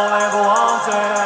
I ever wanted,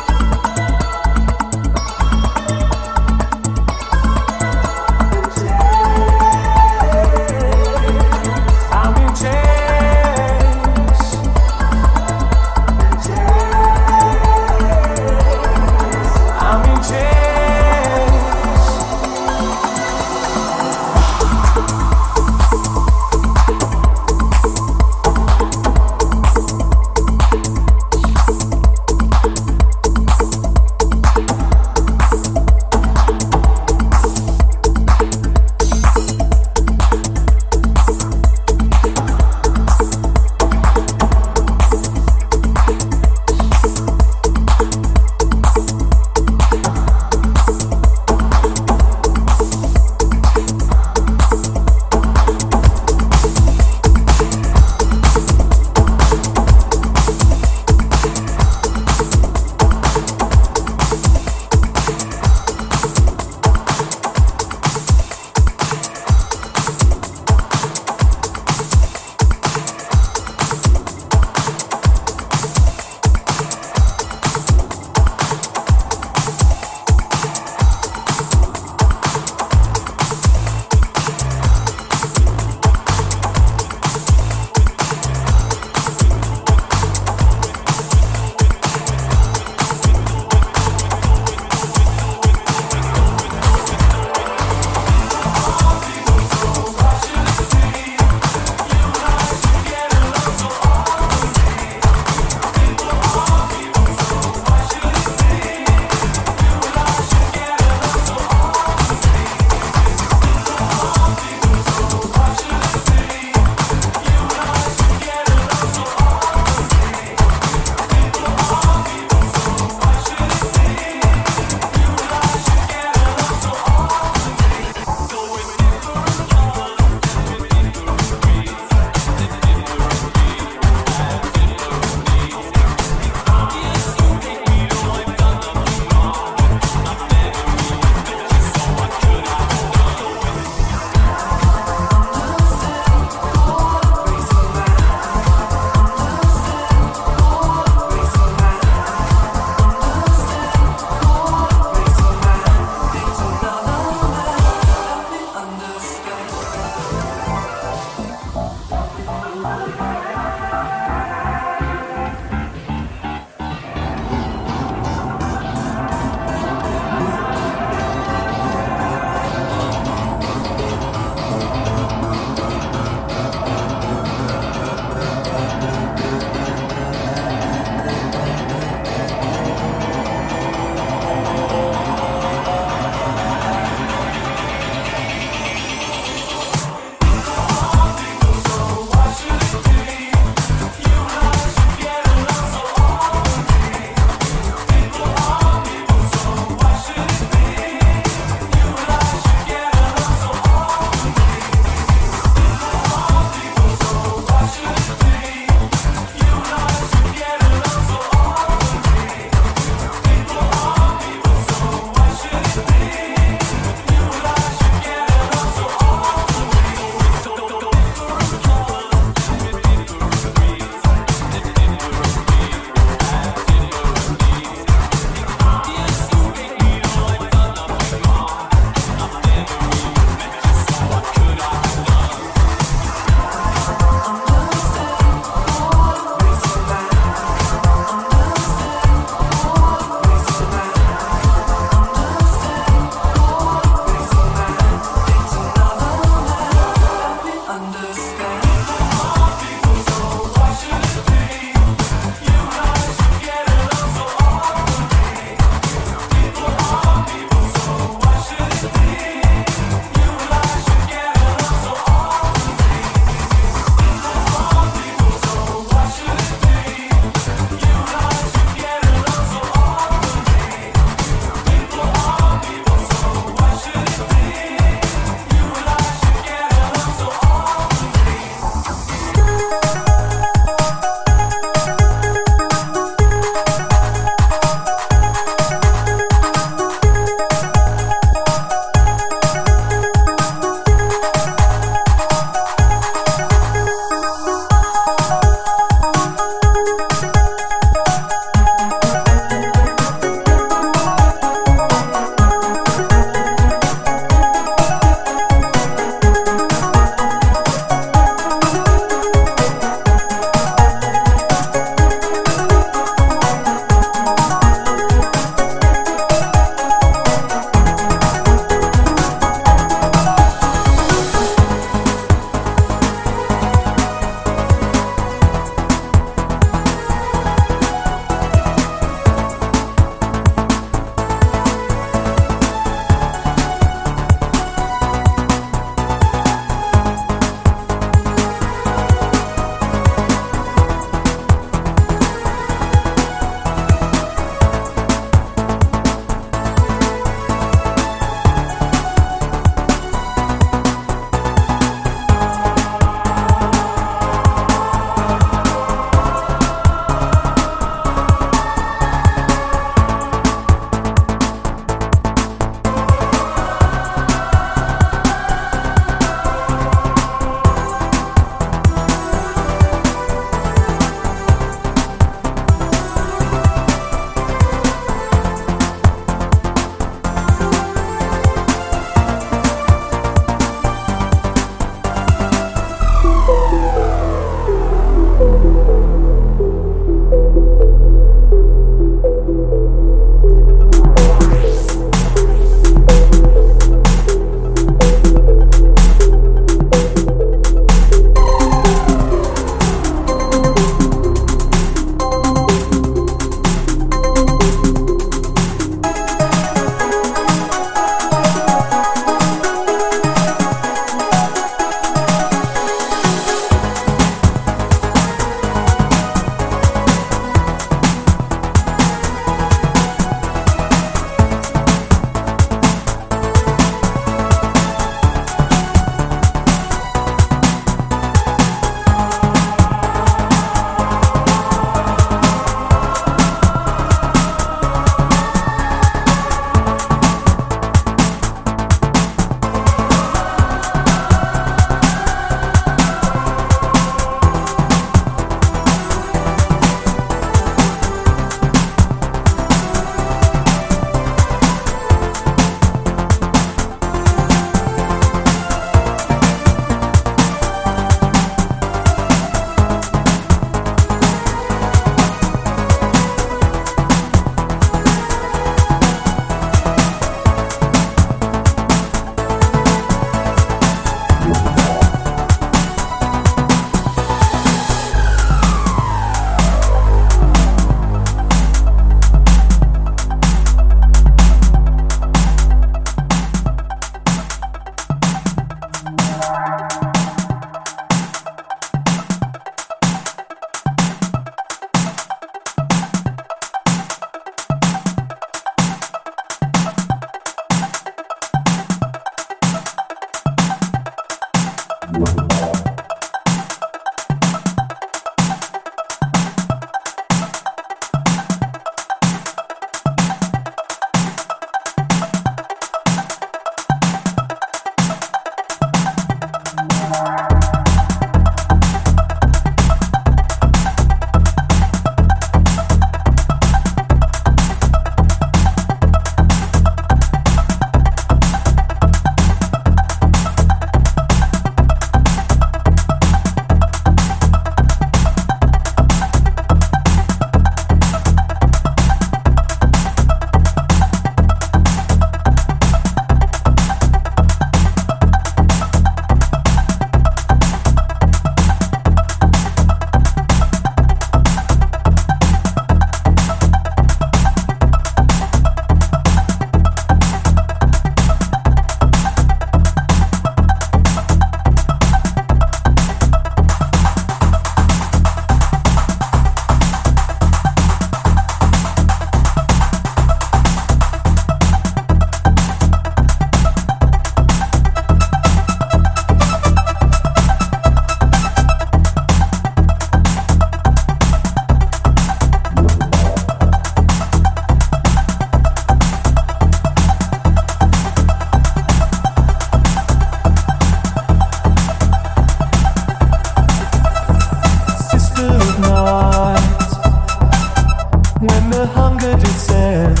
When the hunger descends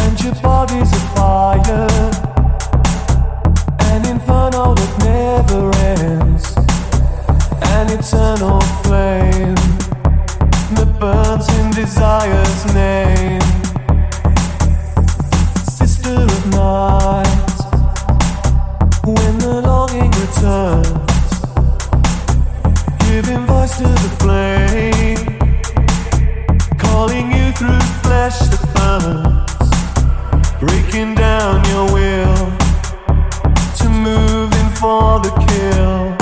and your body's a fire an inferno that never ends, an eternal flame that burns in desire's name. Sister of night, when the longing returns, giving voice to the flame. smash the balance, breaking down your will to moving for the kill.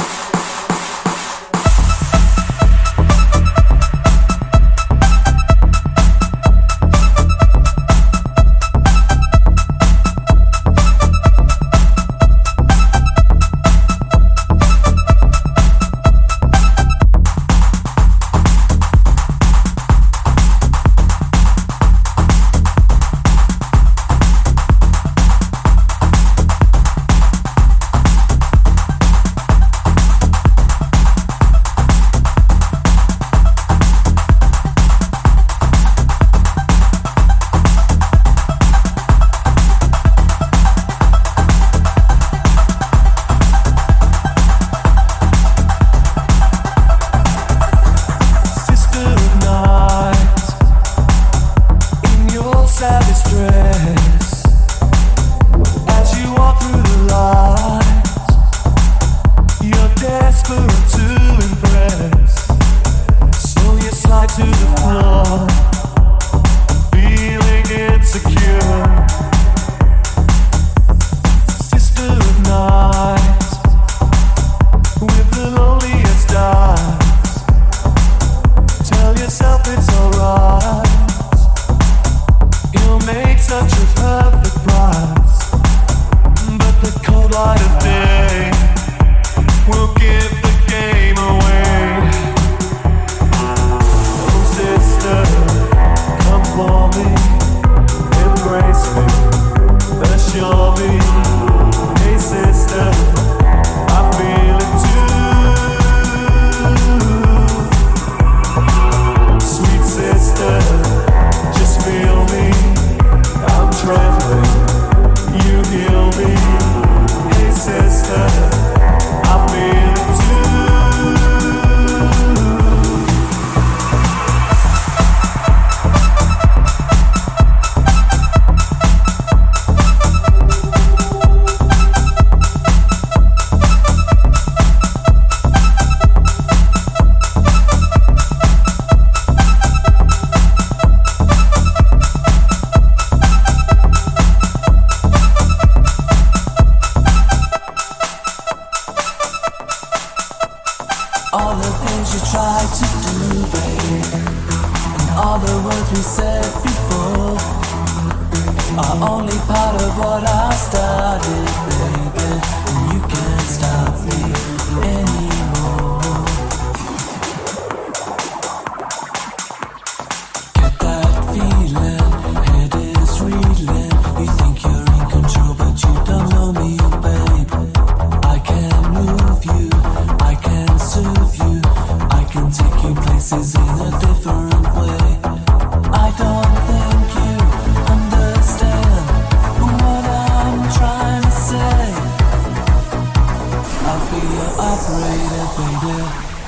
Baby,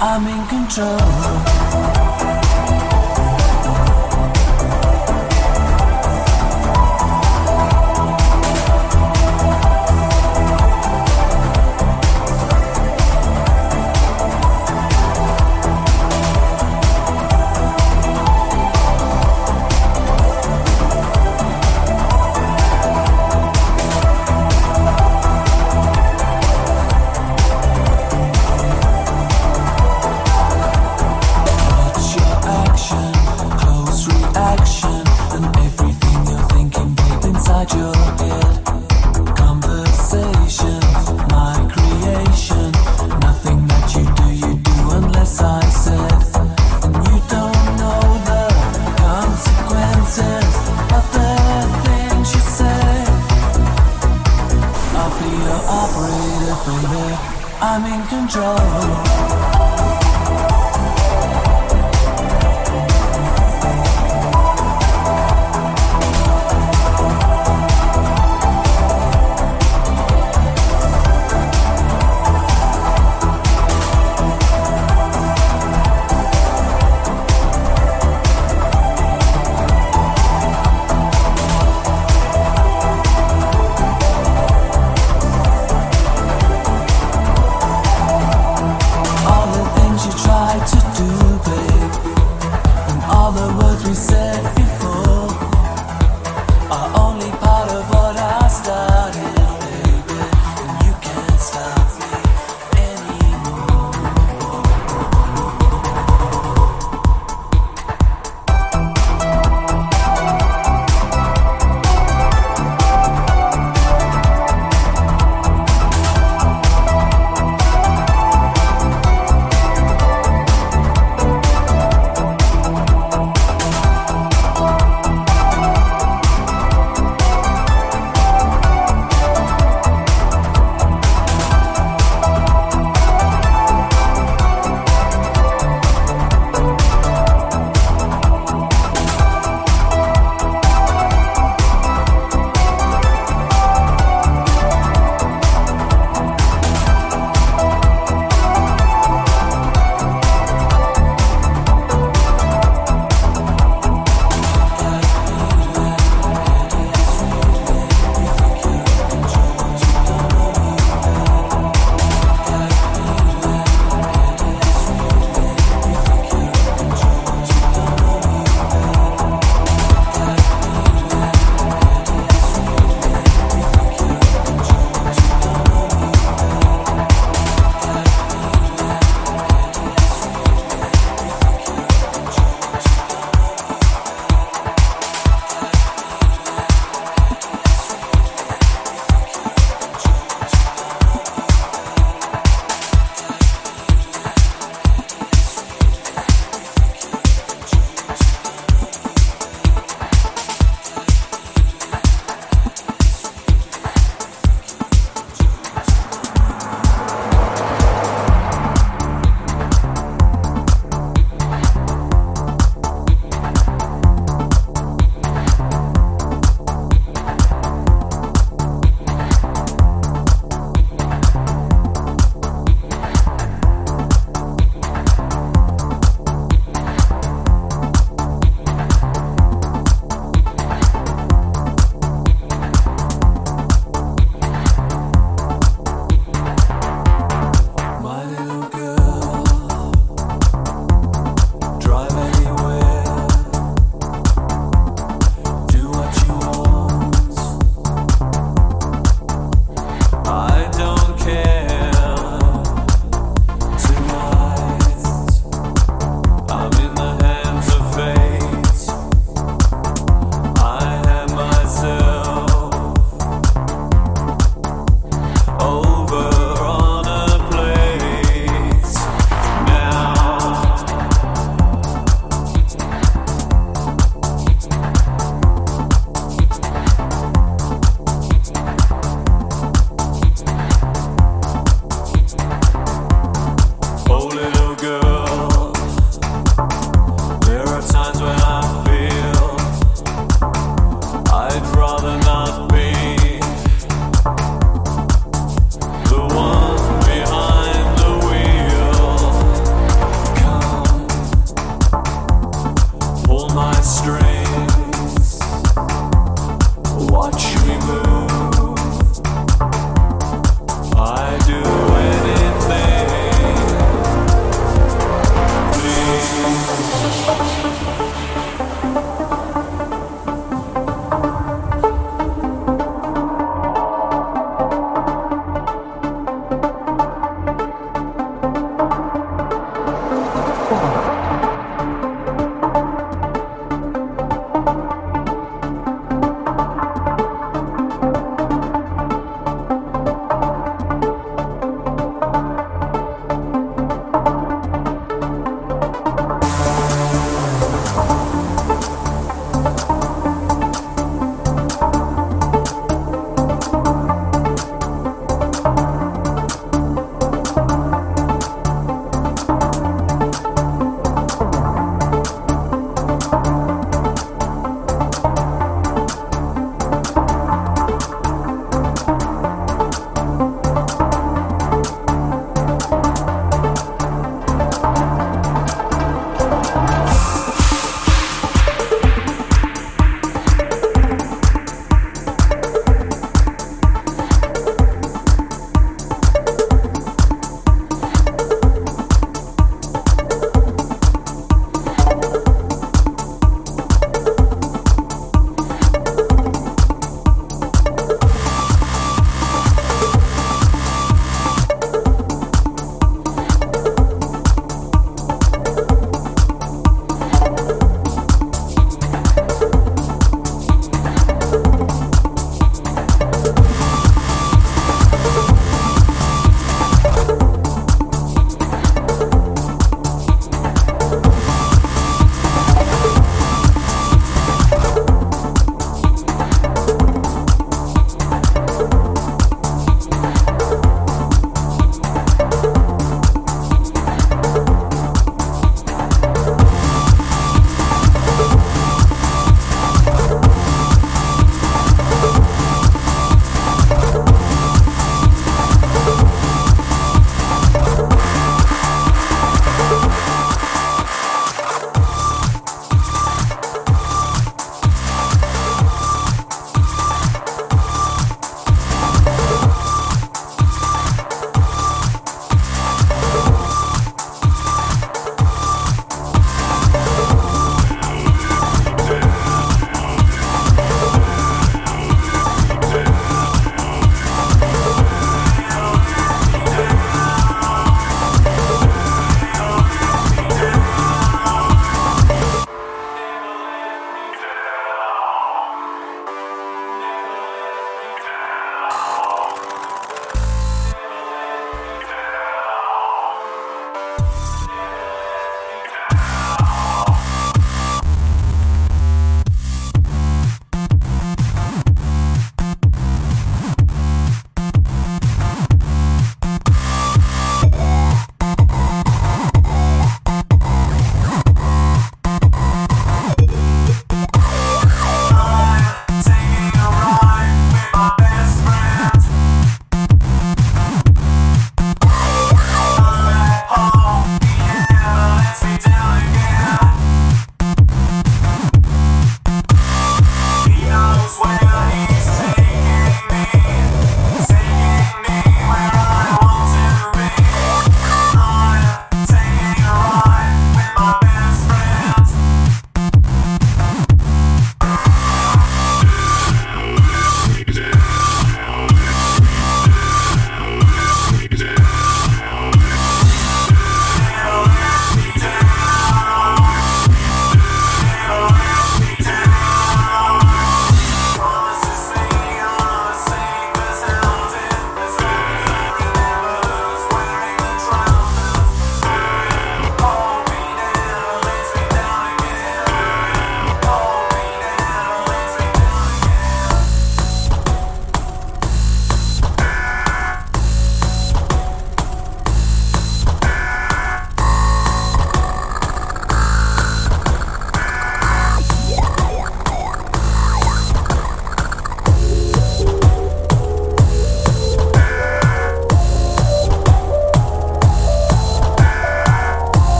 I'm in control.